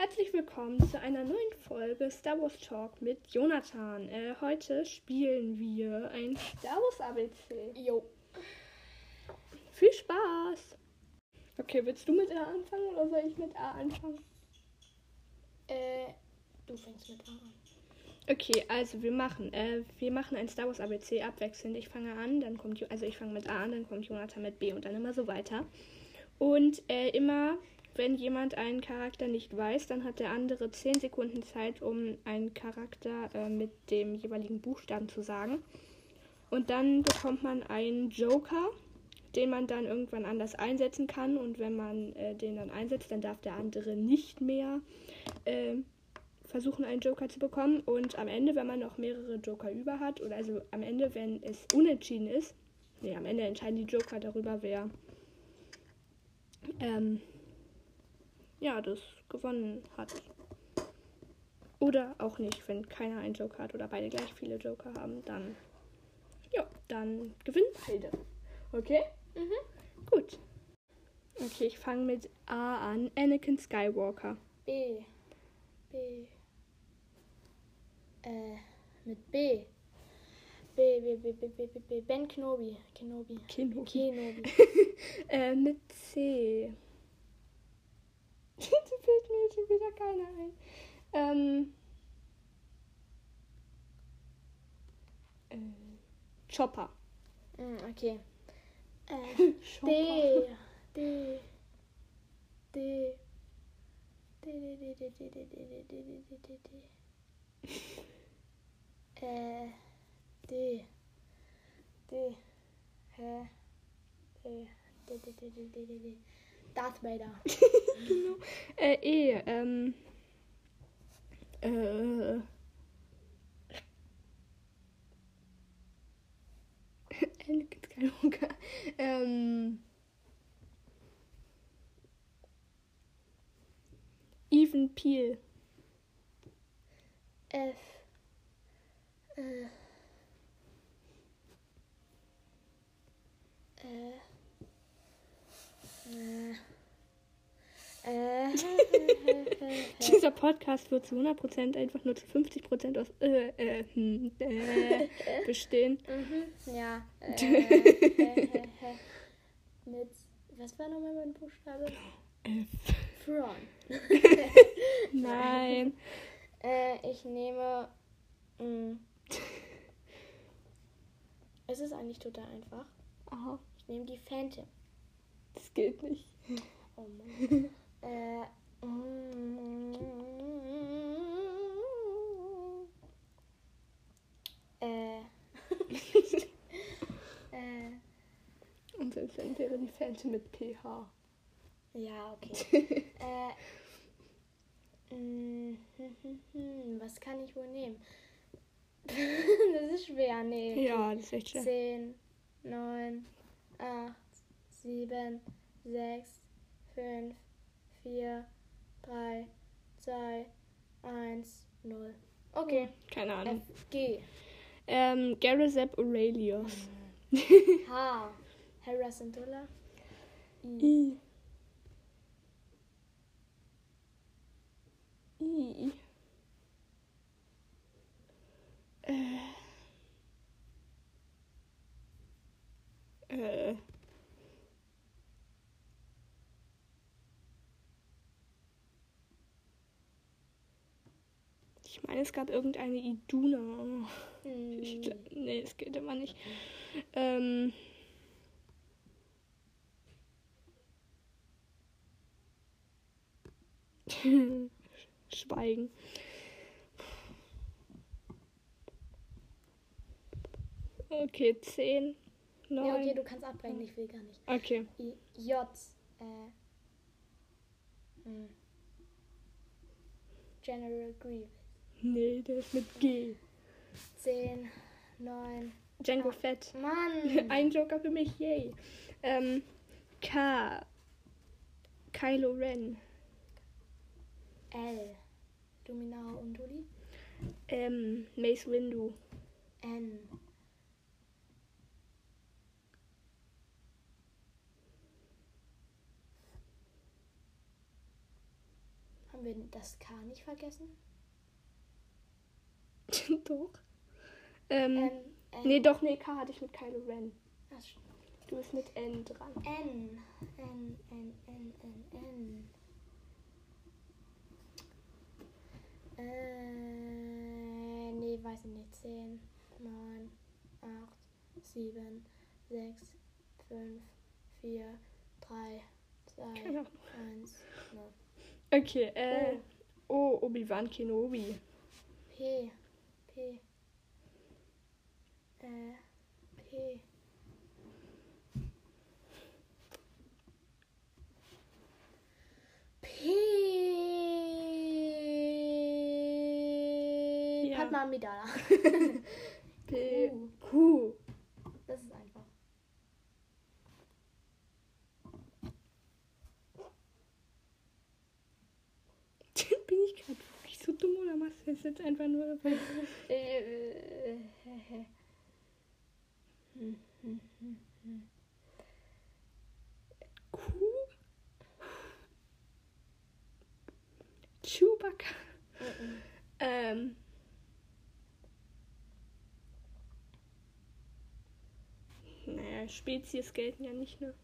Herzlich willkommen zu einer neuen Folge Star Wars Talk mit Jonathan. Äh, heute spielen wir ein Star Wars ABC. Jo. Viel Spaß! Okay, willst du mit A anfangen oder soll ich mit A anfangen? Äh, du fängst mit A an. Okay, also wir machen, äh, wir machen ein Star Wars ABC abwechselnd. Ich fange an, dann kommt, Jo- also ich fange mit A an, dann kommt Jonathan mit B und dann immer so weiter. Und äh, immer, wenn jemand einen Charakter nicht weiß, dann hat der andere 10 Sekunden Zeit, um einen Charakter äh, mit dem jeweiligen Buchstaben zu sagen. Und dann bekommt man einen Joker, den man dann irgendwann anders einsetzen kann. Und wenn man äh, den dann einsetzt, dann darf der andere nicht mehr äh, versuchen, einen Joker zu bekommen. Und am Ende, wenn man noch mehrere Joker über hat, oder also am Ende, wenn es unentschieden ist, nee, am Ende entscheiden die Joker darüber, wer ähm, ja, das gewonnen hat. Oder auch nicht, wenn keiner einen Joker hat oder beide gleich viele Joker haben, dann ja, dann gewinnen beide. Okay? Mhm. Gut. Okay, ich fange mit A an. Anakin Skywalker. B. B. Äh, mit B. B, B, B, B, B, B, B. Ben Kenobi. Kenobi. Kenobi. Kenobi. Äh, mit C. da fällt mir jetzt schon wieder keiner ein. Ähm. Äh, Chopper. Hm, okay. Äh, D. D. D. D, D, D, D, D, D, D, D, D, D, D, D, D. Äh, D. D. Hä? D. D, D, D, D, D, D, D. Darth Vader. genau. Äh, E. Ähm. Äh. Anakin Skywalker. Ähm. Even Peel. F. Äh. Äh. Äh. Dieser Podcast wird zu 100% einfach nur zu 50% aus äh, äh, hm, äh, bestehen. Mhm, ja. Äh, äh, äh. Mit. Was war nochmal mein Buchstabe? F. Thrawn. Nein. Äh, ich nehme. Mh. Es ist eigentlich total einfach. Aha, Ich nehme die Phantom. das geht nicht. Oh Mann. äh. mm, Äh. äh. Wenn wäre die Phantom mit PH. Ja, okay. äh. mm, Was kann ich wohl nehmen? das ist schwer, nee. Ja, das ist echt schön. 10, 9, 8, 7, 6, 5, 4, 3, 2, 1, 0. Okay. Keine Ahnung. F, G, Ähm, Garazep Aurelius. H, Hera Syndulla, I, I. I. Äh. Äh. Ich meine, es gab irgendeine Iduna. Ich, Hm, gl- nee, das geht immer nicht. Ähm. Schweigen. Okay, 10, 9. Ja, okay, du kannst abbrechen, ich will gar nicht. okay. I, J, äh, hm. General Grievous. Nee, der ist mit G. 10, 9, Django Ah. Fett. Mann! Ein Joker für mich, yay. Ähm, K. Kylo Ren. L, Luminara Unduli. Ähm, Mace Windu. N, Haben wir das K nicht vergessen? doch. Ähm, Ähm, N. nee, doch, nee, K hatte ich mit Kylo Ren. Ach, Du bist mit N dran. N. N, N, N, N, N. Äh, nee, weiß ich nicht. 10, 9, 8, 7, 6, 5, 4, 3, 2, Keine Ahnung. 1, 0. Okay, äh. Oh, Obi-Wan Kenobi. P. P. Äh, P. Ja. Padma Amidala. P. Q. Q. Das ist einfach. Bin ich gerade wirklich so dumm oder machst du das jetzt einfach nur? Äh, hm, hm, hm, hm. Q? Chewbacca. Mhm. Ähm. Spezies gelten ja nicht, ne?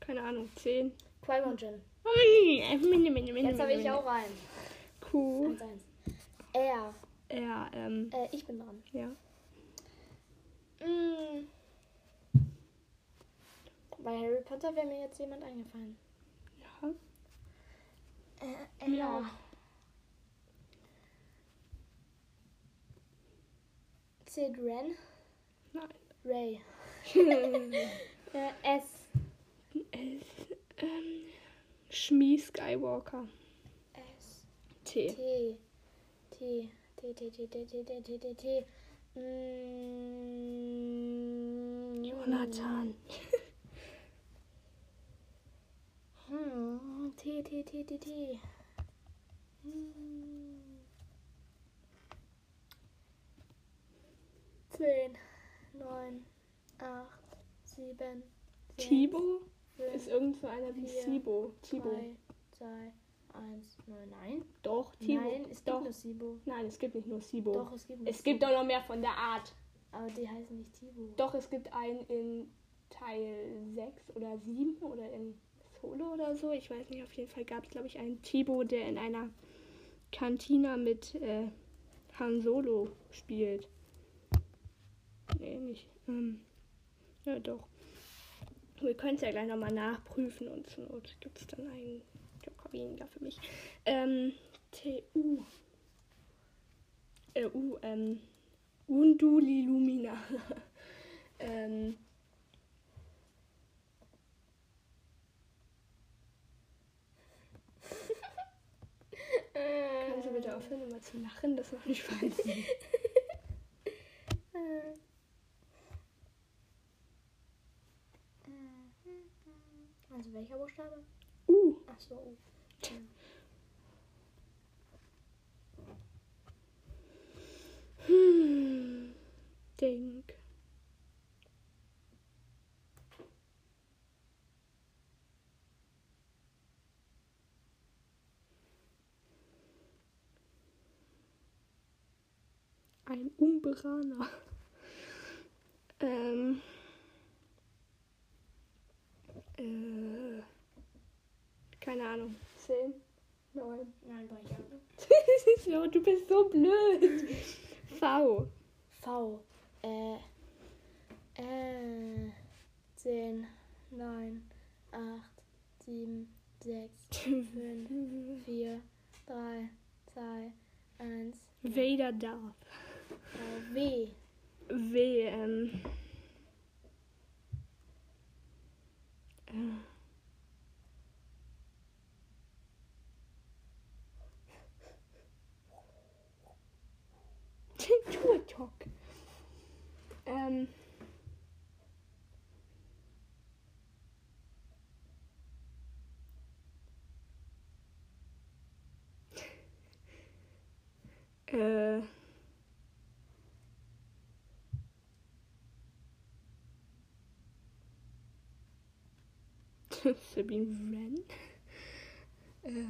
Keine Ahnung, 10. Qui-Gon Jinn. Jetzt Jetzt habe ich auch rein. Q. 1, 1. R. Ja, ähm, Äh, ich bin dran. ja. Mm. Bei Harry Potter wäre mir jetzt jemand eingefallen. Ja. Äh, ja. Sid Ren. Nein. Ray. Äh, S. S. Ähm, Schmie Skywalker. S. T. T. T. T. T. T. T. T. T. T. T. T. Mm. Jonathan. Hm. T. T. T. T. T. Hm. Zehn. Neun. Acht. Sieben. sechs, Tibo fünf, ist irgend so einer wie vier, Sibo. Tibo. Drei, zwei, eins, neun. Nein. Doch, Tibo. Nein, es gibt doch. nur Sibo. Nein, es gibt nicht nur Sibo. Doch, es gibt Es gibt Sibo. doch noch mehr von der Art. Aber die heißen nicht Tibo. Doch, es gibt einen in Teil 6 oder 7 oder in Solo oder so. Ich weiß nicht, auf jeden Fall gab es, glaube ich, einen Tibo, der in einer Kantina mit äh, Han Solo spielt. Nicht. Ähm, ja, doch. Wir können es ja gleich nochmal nachprüfen und zur Not gibt es dann einen Joker weniger für mich. Ähm, TU. Äh, U, ähm, Undulilumina. ähm, Kannst du bitte aufhören, immer zu lachen? Das macht mich wahnsinnig. ein Umberaner. ähm. Äh, keine Ahnung. Zehn? Neun? Nein, drei Jahre. du bist so blöd. V. V. Äh. Äh. Zehn, neun, acht, sieben, sechs, fünf, vier, drei, zwei, eins. Vader darf. Äh, W. W, ähm. Äh. Ähm. Äh. Sabine Wren. Äh,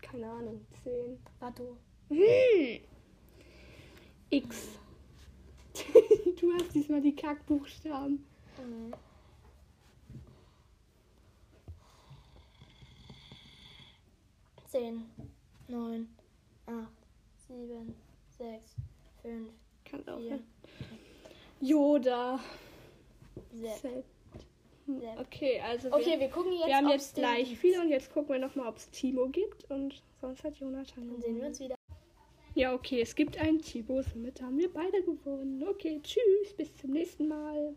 keine Ahnung. 10. Warte. Hm. X. du hast diesmal die Kackbuchstaben. Mhm. Zehn, neun, acht, sieben, sechs, fünf, Kann auch. vier, Ne? Yoda. sechs. Sepp. Okay, also Okay, wir, wir gucken jetzt. wir haben jetzt gleich viele und jetzt gucken wir nochmal, ob es Timo gibt und sonst hat Jonathan Dann sehen wir uns wieder. Ja, okay, es gibt einen Timo, somit haben wir beide gewonnen. Okay, tschüss, bis zum nächsten Mal.